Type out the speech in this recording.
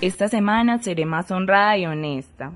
Esta semana seré más honrada y honesta.